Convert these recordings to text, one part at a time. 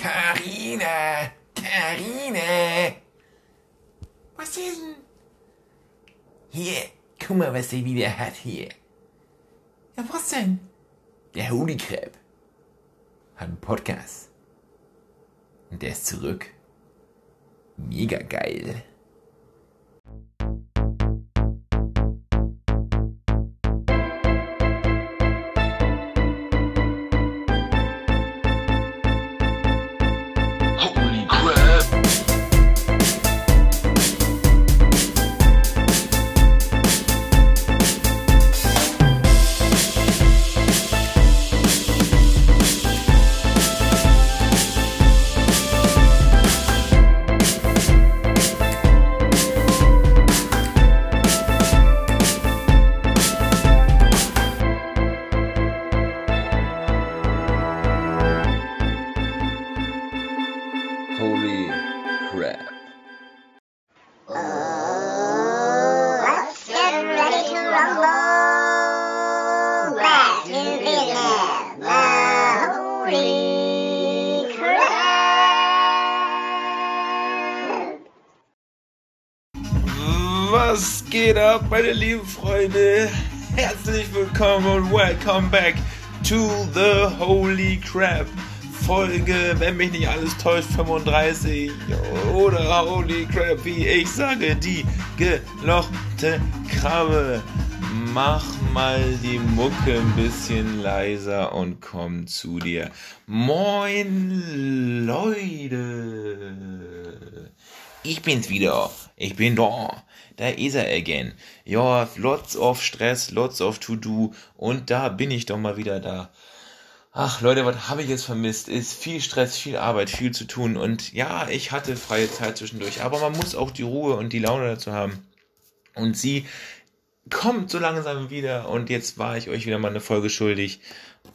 Karina, Karina. Was ist denn? Hier, guck mal, was der wieder hat hier. Ja, was denn? Der Holy Crab hat einen Podcast. Und der ist zurück. Mega geil. Geht ab, meine lieben Freunde? Herzlich willkommen und welcome back to the Holy Crap. Folge, wenn mich nicht alles täuscht, 35 oder Holy Crap, wie ich sage, die gelochte Krabbe. Mach mal die Mucke ein bisschen leiser und komm zu dir. Moin, Leute. Ich bin's wieder. Ich bin da. Da ist er again. Ja, lots of Stress, lots of to-do. Und da bin ich doch mal wieder da. Ach Leute, was habe ich jetzt vermisst? Ist viel Stress, viel Arbeit, viel zu tun. Und ja, ich hatte freie Zeit zwischendurch. Aber man muss auch die Ruhe und die Laune dazu haben. Und sie kommt so langsam wieder. Und jetzt war ich euch wieder mal eine Folge schuldig.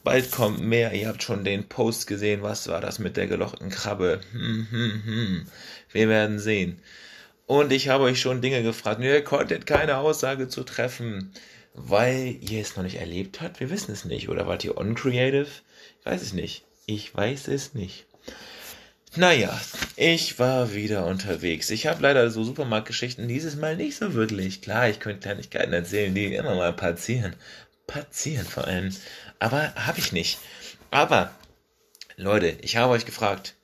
Bald kommt mehr. Ihr habt schon den Post gesehen. Was war das mit der gelochten Krabbe? Hm, hm, hm. Wir werden sehen. Und ich habe euch schon Dinge gefragt. Ihr konntet keine Aussage zu treffen, weil ihr es noch nicht erlebt habt. Wir wissen es nicht. Oder wart ihr uncreative? Ich weiß es nicht. Ich weiß es nicht. Naja, ich war wieder unterwegs. Ich habe leider so Supermarktgeschichten dieses Mal nicht so wirklich. Klar, ich könnte Kleinigkeiten erzählen, die immer mal passieren. Passieren vor allem. Aber habe ich nicht. Aber, Leute, ich habe euch gefragt.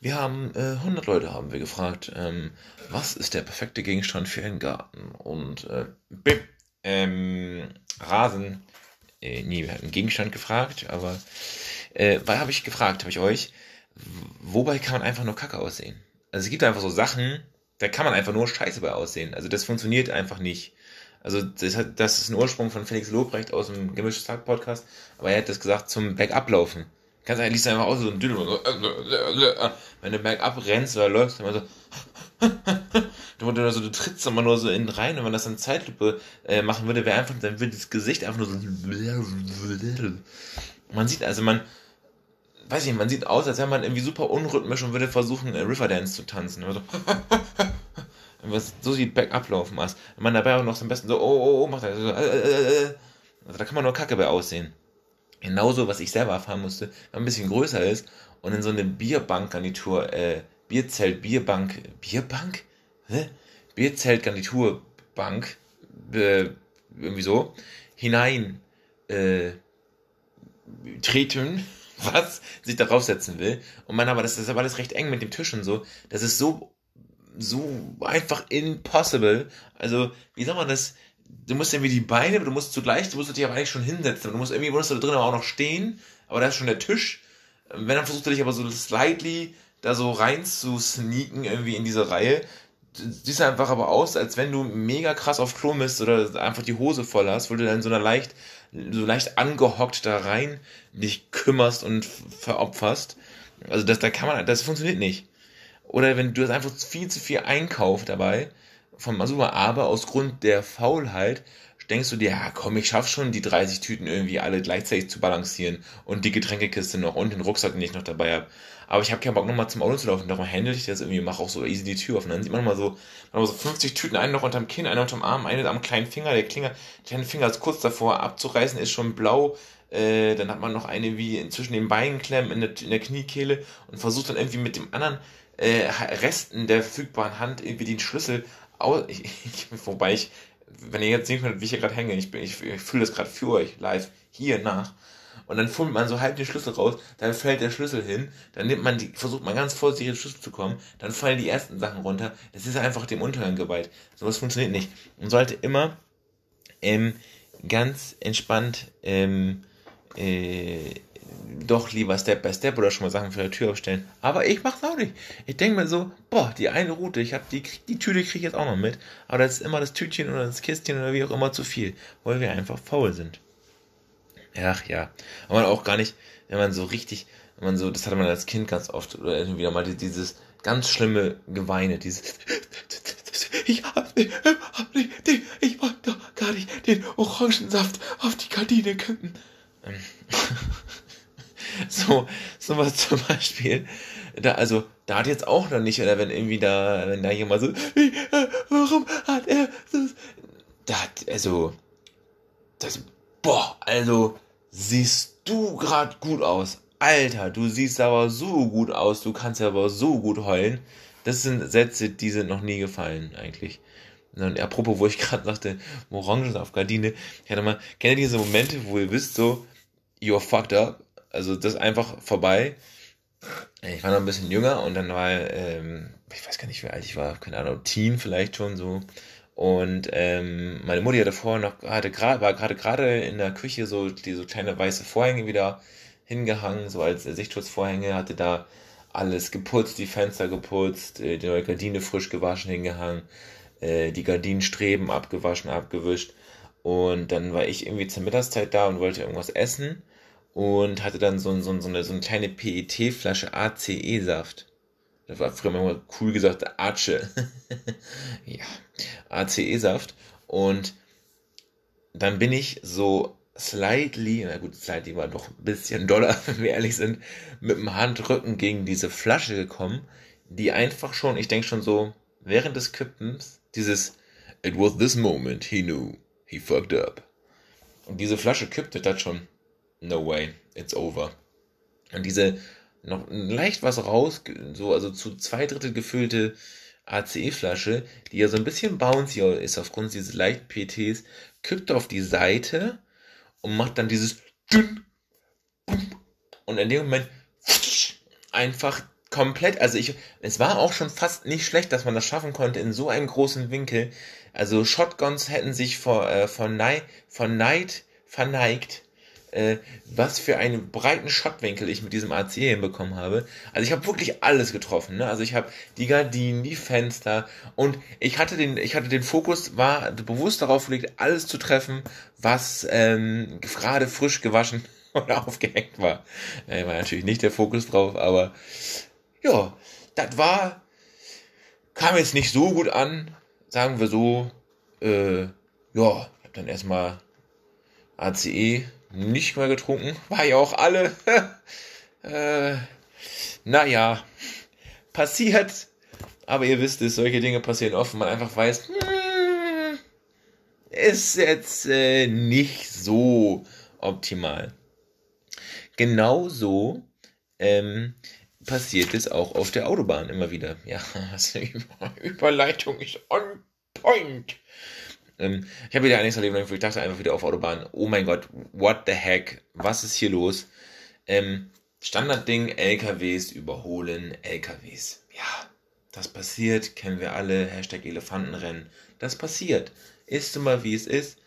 Wir haben, äh, 100 Leute haben wir gefragt, ähm, was ist der perfekte Gegenstand für einen Garten? Und, äh, bip, ähm, Rasen. Äh, nee, wir hatten Gegenstand gefragt, aber, äh, weil habe ich gefragt, habe ich euch, wobei kann man einfach nur Kacke aussehen? Also es gibt einfach so Sachen, da kann man einfach nur Scheiße bei aussehen. Also das funktioniert einfach nicht. Also das, hat, das ist ein Ursprung von Felix Lobrecht aus dem Gemischtes Tag Podcast, aber er hat das gesagt zum Bergablaufen. Kannst eigentlich liest einfach aus so ein Dünner, so, wenn du bergab rennst oder läufst, immer so, du, du, also, du trittst immer nur so in rein, und wenn man das in Zeitlupe äh, machen würde, wäre einfach, dann würde das Gesicht einfach nur so, man sieht, also man, weiß ich nicht, man sieht aus, als wäre man irgendwie super unrhythmisch und würde versuchen, äh, Riverdance zu tanzen. Also, so sieht Bergab laufen aus. Wenn man dabei auch noch so am besten so, oh, oh, oh, macht er so, äh, äh, äh. Also da kann man nur Kacke bei aussehen. Genauso, was ich selber erfahren musste, ein bisschen größer ist und in so eine Bierbankgarnitur, äh, Bierzelt, Bierbank, Bierbank? Hä? Bierzelt-Garniturbank, äh, irgendwie so, hinein, äh, treten, was sich darauf setzen will. Und man aber, das ist aber alles recht eng mit dem Tisch und so. Das ist so, so einfach impossible. Also, wie soll man das? Du musst irgendwie die Beine, du musst zugleich, du musst dich aber eigentlich schon hinsetzen. Du musst irgendwie, musst du da drin aber auch noch stehen. Aber da ist schon der Tisch. Wenn dann versuchst du dich aber so slightly da so rein zu sneaken irgendwie in diese Reihe. Du siehst einfach aber aus, als wenn du mega krass auf Klo bist oder einfach die Hose voll hast, weil du dann so einer leicht, so leicht angehockt da rein dich kümmerst und veropferst. Also das, da kann man, das funktioniert nicht. Oder wenn du hast einfach viel zu viel Einkauf dabei vom Masuma, aber aus Grund der Faulheit denkst du dir, ja komm, ich schaff schon die 30 Tüten irgendwie alle gleichzeitig zu balancieren und die Getränkekiste noch und den Rucksack, den ich noch dabei habe. Aber ich habe keinen Bock nochmal zum Auto zu laufen, darum handle ich das irgendwie, mache auch so easy die Tür auf und dann sieht man nochmal so, nochmal so 50 Tüten, einen noch unterm Kinn, einen unterm Arm, eine am kleinen Finger, der Klinger, der kleine Finger ist kurz davor abzureißen, ist schon blau, Äh, dann hat man noch eine wie zwischen den Beinen klemmen in der, in der Kniekehle und versucht dann irgendwie mit dem anderen äh, Resten der verfügbaren Hand irgendwie den Schlüssel. Ich, ich, wobei ich, wenn ihr jetzt sehen könnt, wie ich hier gerade hänge, ich, bin- ich, ich fühle das gerade für euch live hier nach. Und dann fummelt man so halb den Schlüssel raus, dann fällt der Schlüssel hin, dann nimmt man die, versucht man ganz vorsichtig den Schlüssel zu kommen, dann fallen die ersten Sachen runter. Das ist einfach dem Untergang geweiht. Sowas funktioniert nicht. Man sollte immer ähm, ganz entspannt ähm, äh, doch lieber Step by Step oder schon mal Sachen für die Tür aufstellen. Aber ich mach's auch nicht. Ich denke mir so, boah, die eine Route, ich hab die, die Tüte kriege ich jetzt auch noch mit. Aber das ist immer das Tütchen oder das Kistchen oder wie auch immer zu viel, weil wir einfach faul sind. Ach ja. Aber auch gar nicht, wenn man so richtig, wenn man so, das hatte man als Kind ganz oft, oder irgendwie wieder mal die- dieses ganz schlimme Geweine, dieses ich hab, ich hab nicht, den, ich wollte doch gar nicht den Orangensaft auf die Gardine kippen. Ähm, so, sowas zum Beispiel. Da, also, da hat jetzt auch noch nicht, oder wenn irgendwie da, wenn da jemand so, "Wie, äh, warum hat er das? Da hat, also, das, boah, also, siehst du grad gut aus. Alter, du siehst aber so gut aus, du kannst aber so gut heulen. Das sind Sätze, die sind noch nie gefallen, eigentlich. Und apropos, wo ich gerade sagte, Orangensaftgardine, ich hatte mal, kennt ihr diese Momente, wo ihr wisst so, you're fucked up, also das ist einfach vorbei. Ich war noch ein bisschen jünger und dann war, ähm, ich weiß gar nicht, wie alt ich war, keine Ahnung, Teen vielleicht schon so. Und ähm, meine Mutti hatte vorher noch, hatte gerade, war gerade gerade in der Küche so, die kleine weiße Vorhänge wieder hingehangen, so als Sichtschutzvorhänge, hatte da alles geputzt, die Fenster geputzt, äh, die neue Gardine frisch gewaschen hingehangen, äh, die Gardinenstreben abgewaschen, abgewischt. Und dann war ich irgendwie zur Mittagszeit da und wollte irgendwas essen und hatte dann so, so, so, eine, so eine kleine PET-Flasche ACE-Saft. Das war früher mal cool gesagt, Ace. ja, ACE-Saft. Und dann bin ich so slightly, na gut, slightly war doch ein bisschen doller, wenn wir ehrlich sind, mit dem Handrücken gegen diese Flasche gekommen, die einfach schon, ich denke schon so, während des Kippens, dieses It was this moment he knew he fucked up. Und diese Flasche kippte das schon. No way, it's over. Und diese noch leicht was raus, so also zu zwei Drittel gefüllte ACE-Flasche, die ja so ein bisschen bouncy ist aufgrund dieses leichten PTs, kippt auf die Seite und macht dann dieses und in dem Moment einfach komplett, also ich, es war auch schon fast nicht schlecht, dass man das schaffen konnte in so einem großen Winkel. Also Shotguns hätten sich vor, äh, vor, Nei, vor Neid verneigt, äh, was für einen breiten Shotwinkel ich mit diesem AC hinbekommen habe. Also ich habe wirklich alles getroffen. Ne? Also ich habe die Gardinen, die Fenster und ich hatte den, ich hatte den Fokus, war bewusst darauf gelegt, alles zu treffen, was ähm, gerade frisch gewaschen oder aufgehängt war. Äh, war natürlich nicht der Fokus drauf, aber ja, das war, kam jetzt nicht so gut an, sagen wir so. Äh, ja, ich habe dann erstmal ACE nicht mehr getrunken. War ja auch alle. äh, naja, passiert. Aber ihr wisst es, solche Dinge passieren oft, wenn man einfach weiß, hm, ist jetzt äh, nicht so optimal. Genauso ähm, passiert es auch auf der Autobahn immer wieder. Ja, Über Überleitung ist on point. Ähm, ich habe wieder einiges erlebt, ich dachte einfach wieder auf Autobahn, oh mein Gott, what the heck, was ist hier los? Ähm, Standardding, LKWs überholen LKWs. Ja, das passiert, kennen wir alle, Hashtag Elefantenrennen. Das passiert. Ist immer wie es ist.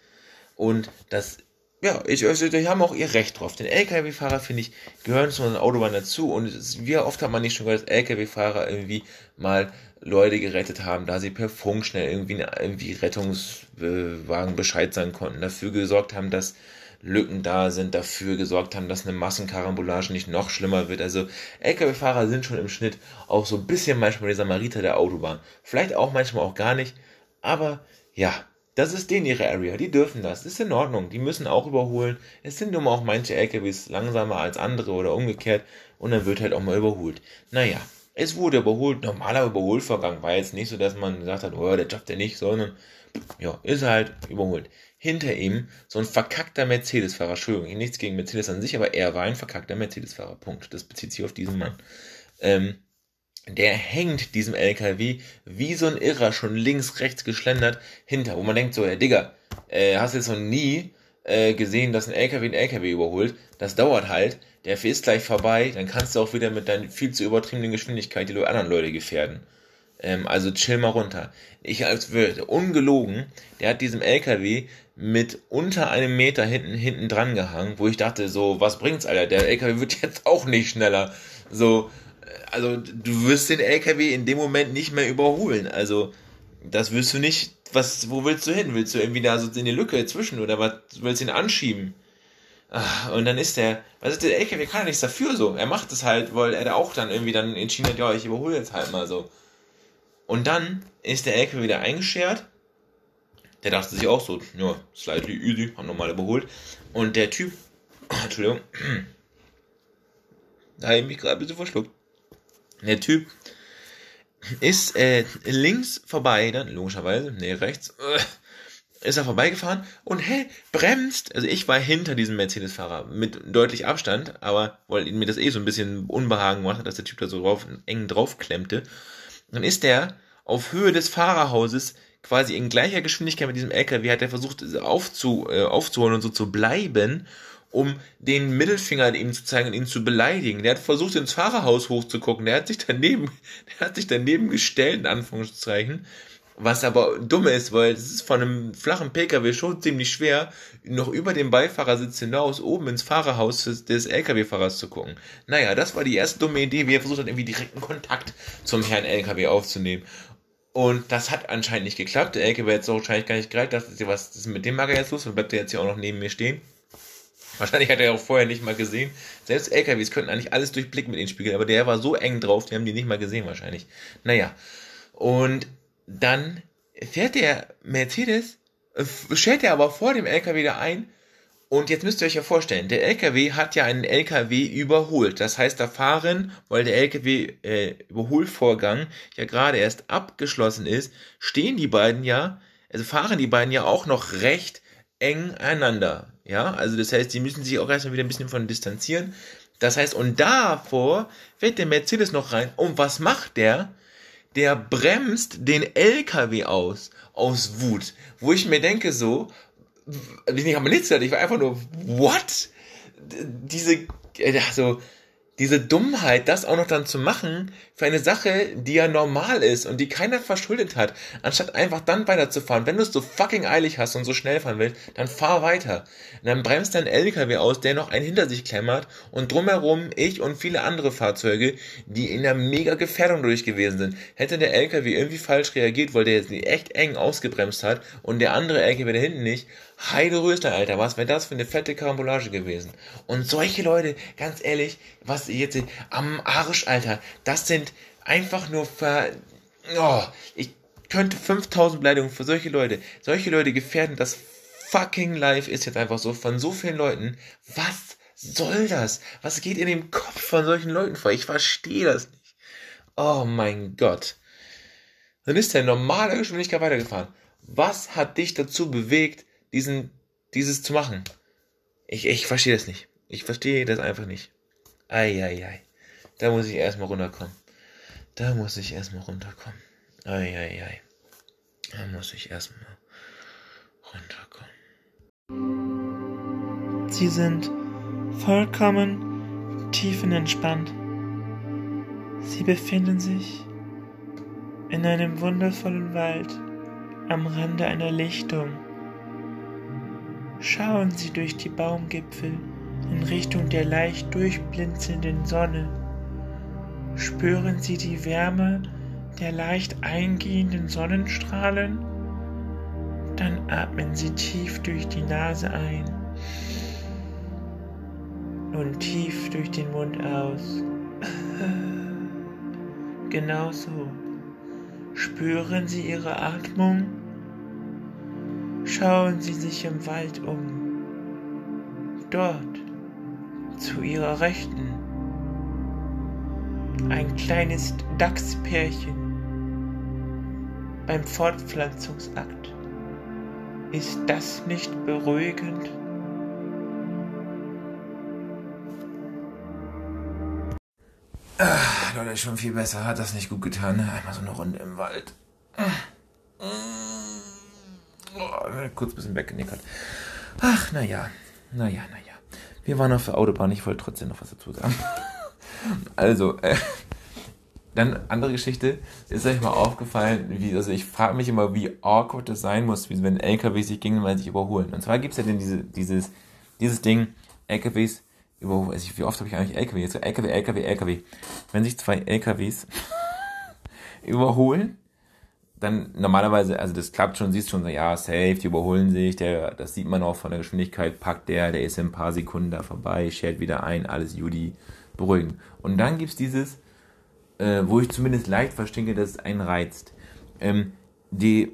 Und das, ja, ich, also, die haben auch ihr Recht drauf. Den LKW-Fahrer, finde ich, gehören zu einer Autobahn dazu. Und es, wie oft hat man nicht schon gehört, dass LKW-Fahrer irgendwie mal Leute gerettet haben, da sie per Funk schnell irgendwie, irgendwie Rettungswagen Bescheid sagen konnten, dafür gesorgt haben, dass Lücken da sind, dafür gesorgt haben, dass eine Massenkarambolage nicht noch schlimmer wird. Also LKW-Fahrer sind schon im Schnitt auch so ein bisschen manchmal die Samariter der Autobahn. Vielleicht auch manchmal auch gar nicht. Aber ja, das ist denen ihre Area. Die dürfen das. Das ist in Ordnung. Die müssen auch überholen. Es sind nun mal auch manche LKWs langsamer als andere oder umgekehrt. Und dann wird halt auch mal überholt. Naja, es wurde überholt. Normaler Überholvorgang war jetzt nicht so, dass man gesagt hat, oh, der schafft er nicht, sondern ja, ist halt überholt. hinter ihm so ein verkackter Mercedes-Fahrer. Entschuldigung, nichts gegen Mercedes an sich, aber er war ein verkackter Mercedes-Fahrer. Punkt. Das bezieht sich auf diesen Mann. Ähm, der hängt diesem LKW wie so ein Irrer schon links, rechts geschlendert hinter, wo man denkt so, ja Digga, äh, hast jetzt noch nie äh, gesehen, dass ein LKW einen LKW überholt. Das dauert halt. Der ist gleich vorbei. Dann kannst du auch wieder mit deiner viel zu übertriebenen Geschwindigkeit die anderen Leute gefährden. Ähm, also chill mal runter. Ich als würde, ungelogen, der hat diesem LKW mit unter einem Meter hinten, hinten dran gehangen, wo ich dachte, so, was bringt's, Alter? Der LKW wird jetzt auch nicht schneller. So, also, du wirst den LKW in dem Moment nicht mehr überholen. Also, das wirst du nicht, was, wo willst du hin? Willst du irgendwie da so in die Lücke zwischen oder was, willst du ihn anschieben? Ah, Und dann ist der, was ist der LKW kann ja nichts dafür so. Er macht es halt, weil er da auch dann irgendwie dann entschieden hat, ja, ich überhole jetzt halt mal so. Und dann ist der LKW wieder eingeschert. Der dachte sich auch so, ja, slightly easy, haben nochmal überholt. Und der Typ, Entschuldigung, da habe ich mich gerade ein bisschen verschluckt. Der Typ ist äh, links vorbei, dann logischerweise, nee, rechts, äh, ist er vorbeigefahren und hey, bremst. Also ich war hinter diesem Mercedes-Fahrer mit deutlich Abstand, aber weil mir das eh so ein bisschen Unbehagen gemacht hat, dass der Typ da so drauf, eng draufklemmte. Dann ist der auf Höhe des Fahrerhauses quasi in gleicher Geschwindigkeit mit diesem LKW hat er versucht aufzu, äh, aufzuholen und so zu bleiben, um den Mittelfinger ihm zu zeigen und ihn zu beleidigen. Der hat versucht ins Fahrerhaus hochzugucken, der hat sich daneben, der hat sich daneben gestellt, in Anführungszeichen, was aber dumm ist, weil es ist von einem flachen PKW schon ziemlich schwer, noch über den Beifahrersitz hinaus oben ins Fahrerhaus des, des LKW-Fahrers zu gucken. Naja, das war die erste dumme Idee, wie er versucht hat, irgendwie direkten Kontakt zum Herrn LKW aufzunehmen. Und das hat anscheinend nicht geklappt. Der LKW hat so wahrscheinlich gar nicht gereicht. Dachte, was ist mit dem Mager jetzt los? Und bleibt der jetzt hier auch noch neben mir stehen? Wahrscheinlich hat er auch vorher nicht mal gesehen. Selbst LKWs könnten eigentlich alles durchblicken mit den Spiegeln, aber der war so eng drauf, die haben die nicht mal gesehen wahrscheinlich. Naja. Und dann fährt der Mercedes, äh, stellt er aber vor dem LKW da ein. Und jetzt müsst ihr euch ja vorstellen, der LKW hat ja einen LKW überholt. Das heißt, da fahren, weil der LKW äh, ja gerade erst abgeschlossen ist, stehen die beiden ja, also fahren die beiden ja auch noch recht eng einander. Ja, also das heißt, die müssen sich auch erstmal wieder ein bisschen von distanzieren. Das heißt, und davor fährt der Mercedes noch rein. Und was macht der? Der bremst den LKW aus, aus Wut. Wo ich mir denke so, ich habe nichts gesagt, ich war einfach nur, what? Diese, also, diese Dummheit, das auch noch dann zu machen für eine Sache, die ja normal ist und die keiner verschuldet hat, anstatt einfach dann weiterzufahren. Wenn du es so fucking eilig hast und so schnell fahren willst, dann fahr weiter. Und dann bremst dein LKW aus, der noch einen hinter sich klemmert und drumherum ich und viele andere Fahrzeuge, die in einer mega Gefährdung durch gewesen sind. Hätte der LKW irgendwie falsch reagiert, weil der jetzt echt eng ausgebremst hat und der andere LKW da hinten nicht, Heide Röster, Alter, was wäre das für eine fette Karambolage gewesen? Und solche Leute, ganz ehrlich, was ihr jetzt seht, am Arsch, Alter, das sind einfach nur ver... Oh, ich könnte 5000 Beleidigungen für solche Leute, solche Leute gefährden das fucking Life ist jetzt einfach so von so vielen Leuten. Was soll das? Was geht in dem Kopf von solchen Leuten vor? Ich verstehe das nicht. Oh mein Gott. Dann ist der in normaler Geschwindigkeit weitergefahren. Was hat dich dazu bewegt, diesen, dieses zu machen? Ich, ich verstehe das nicht. Ich verstehe das einfach nicht. Eieiei. Da muss ich erstmal runterkommen. Da muss ich erstmal runterkommen. Eieiei. Da muss ich erstmal runterkommen. Sie sind vollkommen tiefenentspannt. Sie befinden sich in einem wundervollen Wald am Rande einer Lichtung. Schauen Sie durch die Baumgipfel in Richtung der leicht durchblinzelnden Sonne. Spüren Sie die Wärme der leicht eingehenden Sonnenstrahlen? Dann atmen Sie tief durch die Nase ein und tief durch den Mund aus. Genauso. Spüren Sie Ihre Atmung? Schauen Sie sich im Wald um. Dort, zu Ihrer Rechten, ein kleines Dachspärchen beim Fortpflanzungsakt. Ist das nicht beruhigend? Leute, schon viel besser. Hat das nicht gut getan. Einmal so eine Runde im Wald. Oh, kurz ein bisschen weggenickert. Ach, naja. Naja, naja. Wir waren auf der Autobahn. Ich wollte trotzdem noch was dazu sagen. Also, äh, dann andere Geschichte. Ist euch mal aufgefallen, wie, also ich frage mich immer, wie awkward es sein muss, wie wenn LKWs sich gegenseitig überholen. Und zwar gibt es ja denn diese, dieses, dieses Ding, LKWs überholen. Also wie oft habe ich eigentlich LKW? Jetzt LKW, LKW, LKW. Wenn sich zwei LKWs überholen, dann normalerweise, also das klappt schon, siehst schon so, ja, safe, die überholen sich, der, das sieht man auch von der Geschwindigkeit, packt der, der ist in ein paar Sekunden da vorbei, schert wieder ein, alles Judy, beruhigen. Und dann gibt's dieses, äh, wo ich zumindest leicht verstehe, dass es einen reizt. Ähm, die,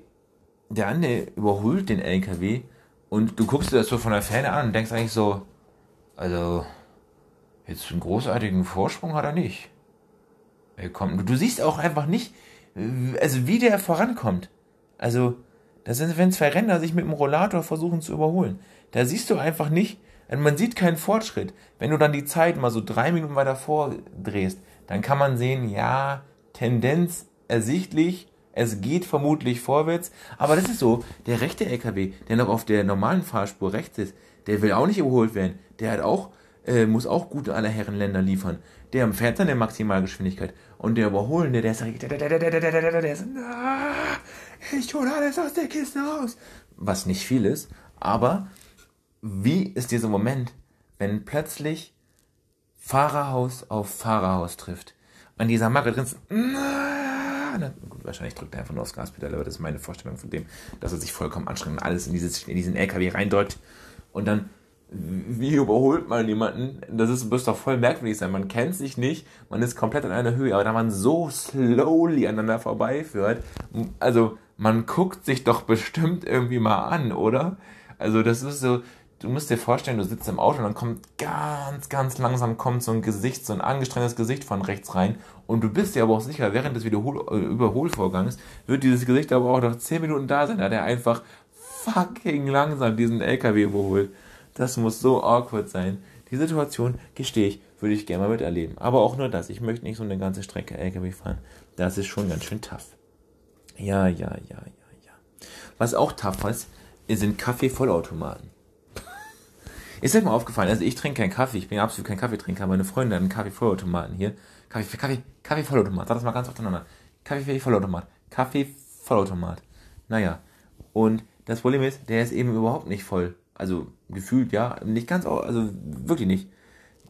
der andere überholt den LKW und du guckst dir das so von der Ferne an und denkst eigentlich so, also, jetzt einen großartigen Vorsprung hat er nicht. Er kommt, du, siehst auch einfach nicht, also wie der vorankommt. Also, das sind, wenn zwei Renner sich mit dem Rollator versuchen zu überholen. Da siehst du einfach nicht, also man sieht keinen Fortschritt. Wenn du dann die Zeit mal so drei Minuten weiter vordrehst, dann kann man sehen, ja, Tendenz ersichtlich, es geht vermutlich vorwärts. Aber das ist so, der rechte LKW, der noch auf der normalen Fahrspur rechts ist, der will auch nicht überholt werden. Der hat auch, äh, muss auch gute aller Herren Länder liefern. Der fährt dann der Maximalgeschwindigkeit. Und der Überholende, der ist der, ist, ah, ich hole alles aus der Kiste raus. Was nicht viel ist, aber wie ist dieser Moment, wenn plötzlich Fahrerhaus auf Fahrerhaus trifft? An dieser Marke drin ist, wahrscheinlich drückt er einfach nur aufs Gaspedal, aber das ist meine Vorstellung von dem, dass er sich vollkommen anstrengt und alles in, dieses, in diesen LKW reindeutet und dann wie überholt man jemanden? Das ist, muss doch voll merkwürdig sein. Man kennt sich nicht, man ist komplett an einer Höhe, aber da man so slowly aneinander vorbeiführt, also man guckt sich doch bestimmt irgendwie mal an, oder? Also das ist so, du musst dir vorstellen, du sitzt im Auto und dann kommt ganz, ganz langsam kommt so ein Gesicht, so ein angestrengtes Gesicht von rechts rein und du bist dir aber auch sicher, während des Wiederhol äh, Überholvorgangs wird dieses Gesicht aber auch noch 10 Minuten da sein, da der einfach fucking langsam diesen LKW überholt. Das muss so awkward sein. Die Situation, gestehe ich, würde ich gerne mal miterleben. Aber auch nur das. Ich möchte nicht so eine ganze Strecke LKW fahren. Das ist schon ganz schön tough. Ja, ja, ja, ja, ja. Was auch tough ist, sind Kaffee-Vollautomaten. Ist euch mal aufgefallen, also ich trinke keinen Kaffee, ich bin absolut kein Kaffeetrinker, meine Freunde haben einen Kaffee-Vollautomaten hier. Kaffee, Kaffee, Kaffee-Vollautomat, sag das mal ganz aufeinander. Kaffee-Vollautomat, Kaffee-Vollautomat. Naja, und das Problem ist, der ist eben überhaupt nicht voll. Also gefühlt, ja, nicht ganz, also wirklich nicht.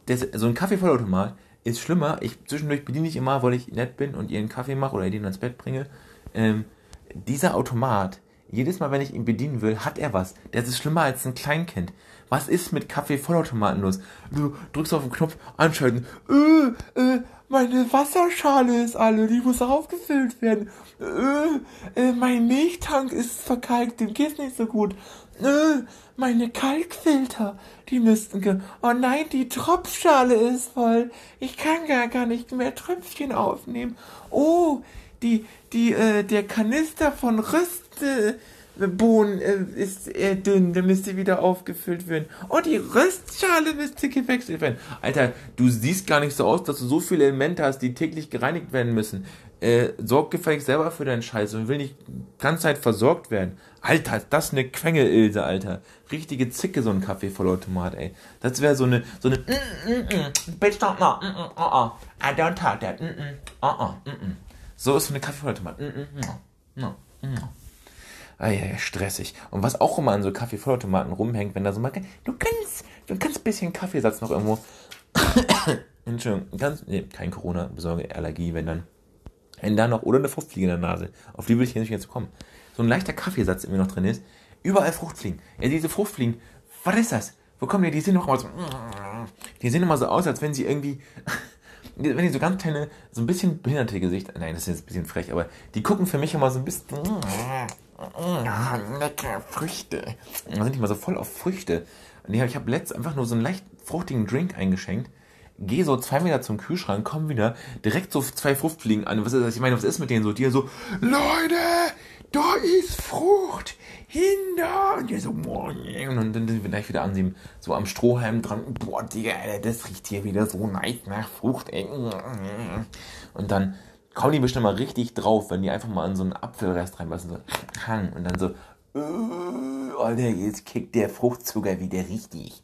Das, so ein Kaffee-Vollautomat ist schlimmer. Ich zwischendurch bediene ich immer, weil ich nett bin und ihr einen Kaffee mache oder den ans Bett bringe. Ähm, dieser Automat, jedes Mal, wenn ich ihn bedienen will, hat er was. Das ist schlimmer als ein Kleinkind. Was ist mit Kaffee-Vollautomaten los? Du drückst auf den Knopf, anschalten. Äh, äh, meine Wasserschale ist alle, die muss aufgefüllt werden. Äh, äh, mein Milchtank ist verkalkt, dem geht's nicht so gut. Äh, meine Kalkfilter, die müssten ge... Oh nein, die Tropfschale ist voll. Ich kann gar, gar nicht mehr Tröpfchen aufnehmen. Oh, die, die, äh, der Kanister von Röste... Bohnen äh, ist eher dünn, der müsste wieder aufgefüllt werden. Oh, die Röstschale müsste gewechselt werden. Alter, du siehst gar nicht so aus, dass du so viele Elemente hast, die täglich gereinigt werden müssen. Äh, sorg gefälligst selber für deinen Scheiß und will nicht die ganze Zeit versorgt werden. Alter, ist das eine Quengel-Ilse, Alter. Richtige Zicke, so ein Kaffeevollautomat, ey. Das wäre so eine, so eine, mm, mm, mm, bitch don't know, mm, mm, uh, uh, I don't talk that, mm, mm, uh, uh, mm, mm. So ist so eine Kaffeevollautomat, mm, mm, no, no, no. Ah ja, stressig. Und was auch immer an so Kaffeevollautomaten rumhängt, wenn da so mal, du kannst, du kannst ein bisschen Kaffeesatz noch irgendwo, Entschuldigung, ganz, nee, kein Corona, besorge Allergie, wenn dann, wenn da noch, oder eine Fruchtfliege in der Nase. Auf die will ich nicht jetzt kommen. So ein leichter Kaffeesatz irgendwie noch drin ist. Überall Fruchtfliegen. Ja, diese Fruchtfliegen, was ist das? Wo kommen die? Die sehen immer so, die sehen immer so aus, als wenn sie irgendwie, wenn die so ganz kleine, so ein bisschen behinderte Gesicht, nein, das ist jetzt ein bisschen frech, aber die gucken für mich immer so ein bisschen, ja, leckere Früchte. Da sind die mal so voll auf Früchte. Und ich habe letzt einfach nur so einen leicht fruchtigen Drink eingeschenkt. Geh so zwei Meter zum Kühlschrank, komm wieder, direkt so zwei Fruchtfliegen an. Was ist das? Ich meine, was ist mit denen so? Die so, Leute, da ist Frucht, hinter. Und der so, boah, und dann sind wir gleich wieder an dem, so am Strohhalm dran. Boah, Digga, das riecht hier wieder so nice nach Frucht, ey. Und dann kommen die bestimmt mal richtig drauf, wenn die einfach mal in so einen Apfelrest reinbeißen, so, und dann so, äh, Alter, jetzt kickt der Fruchtzucker wieder richtig.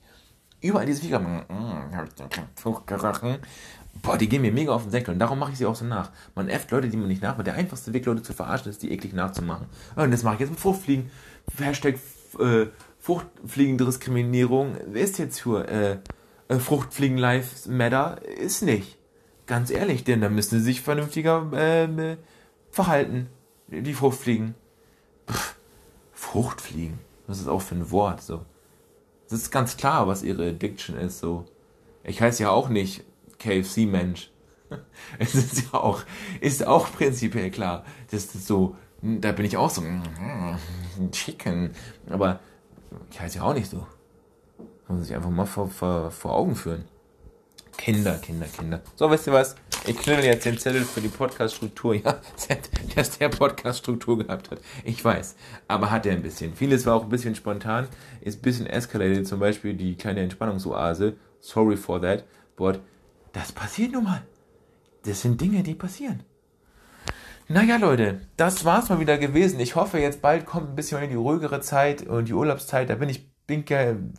Überall diese Viecher, mm, hab ich den Frucht gerochen. Boah, die gehen mir mega auf den Säckel und darum mache ich sie auch so nach. Man äfft Leute, die man nicht nach, weil der einfachste Weg, Leute zu verarschen, ist, die eklig nachzumachen. Und das mache ich jetzt mit Fruchtfliegen. Hashtag äh, Fruchtfliegendiskriminierung ist jetzt für äh, äh, Fruchtfliegen Lives Matter, ist nicht. Ganz ehrlich, denn da müssen sie sich vernünftiger äh, verhalten, die Fruchtfliegen. Pff, Fruchtfliegen, was ist auch für ein Wort, so. Es ist ganz klar, was ihre Addiction ist, so. Ich heiße ja auch nicht KFC-Mensch. Es ist ja auch, ist auch prinzipiell klar. Das so, da bin ich auch so, mm, Chicken. Aber ich heiße ja auch nicht so. Muss sich einfach mal vor, vor, vor Augen führen. Kinder, Kinder, Kinder. So, wisst ihr was? Ich knibbel jetzt den Zettel für die Podcast-Struktur. Ja, dass der Podcast-Struktur gehabt hat. Ich weiß. Aber hat er ein bisschen. Vieles war auch ein bisschen spontan. Ist ein bisschen escalated. Zum Beispiel die kleine Entspannungsoase. Sorry for that. But das passiert nun mal. Das sind Dinge, die passieren. Naja, Leute, das war's mal wieder gewesen. Ich hoffe, jetzt bald kommt ein bisschen die ruhigere Zeit und die Urlaubszeit. Da bin ich, bin,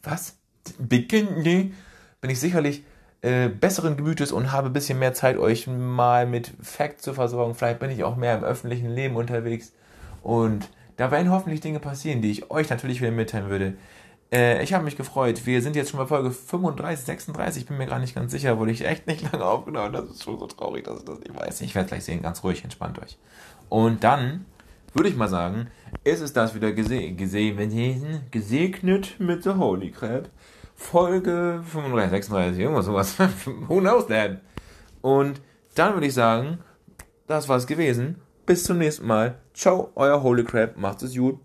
was? Bin, bin ich sicherlich äh, besseren Gemütes und habe ein bisschen mehr Zeit, euch mal mit Facts zu versorgen. Vielleicht bin ich auch mehr im öffentlichen Leben unterwegs. Und da werden hoffentlich Dinge passieren, die ich euch natürlich wieder mitteilen würde. Äh, ich habe mich gefreut. Wir sind jetzt schon bei Folge 35, 36. Ich bin mir gar nicht ganz sicher, wurde ich echt nicht lange aufgenommen. Das ist schon so traurig, dass ich das nicht weiß. Ich werde gleich sehen. Ganz ruhig, entspannt euch. Und dann würde ich mal sagen, ist es das wieder gese gesegnet mit The Holy Crab. Folge 35, 36, irgendwas sowas. Who knows that? Und dann würde ich sagen, das war's gewesen. Bis zum nächsten Mal. Ciao, euer Holy Crab. Macht es gut.